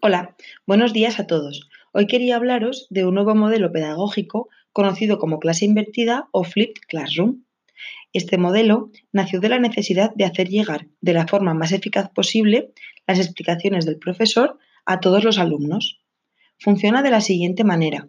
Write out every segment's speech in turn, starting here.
Hola, buenos días a todos. Hoy quería hablaros de un nuevo modelo pedagógico conocido como clase invertida o flipped classroom. Este modelo nació de la necesidad de hacer llegar de la forma más eficaz posible las explicaciones del profesor a todos los alumnos. Funciona de la siguiente manera.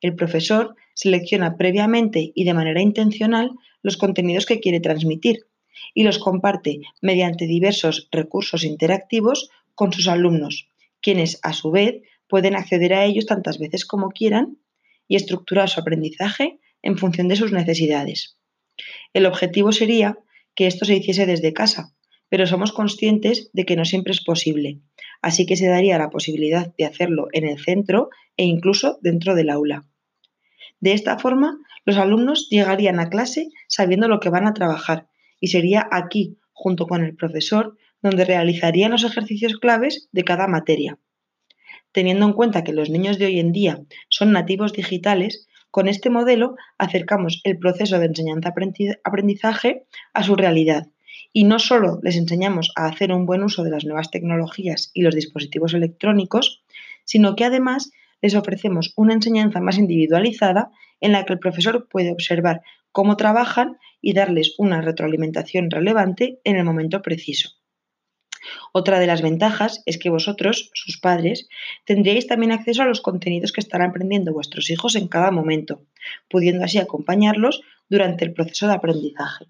El profesor selecciona previamente y de manera intencional los contenidos que quiere transmitir y los comparte mediante diversos recursos interactivos con sus alumnos quienes a su vez pueden acceder a ellos tantas veces como quieran y estructurar su aprendizaje en función de sus necesidades. El objetivo sería que esto se hiciese desde casa, pero somos conscientes de que no siempre es posible, así que se daría la posibilidad de hacerlo en el centro e incluso dentro del aula. De esta forma, los alumnos llegarían a clase sabiendo lo que van a trabajar y sería aquí, junto con el profesor, donde realizarían los ejercicios claves de cada materia. Teniendo en cuenta que los niños de hoy en día son nativos digitales, con este modelo acercamos el proceso de enseñanza-aprendizaje a su realidad y no solo les enseñamos a hacer un buen uso de las nuevas tecnologías y los dispositivos electrónicos, sino que además les ofrecemos una enseñanza más individualizada en la que el profesor puede observar cómo trabajan y darles una retroalimentación relevante en el momento preciso. Otra de las ventajas es que vosotros, sus padres, tendríais también acceso a los contenidos que estarán aprendiendo vuestros hijos en cada momento, pudiendo así acompañarlos durante el proceso de aprendizaje.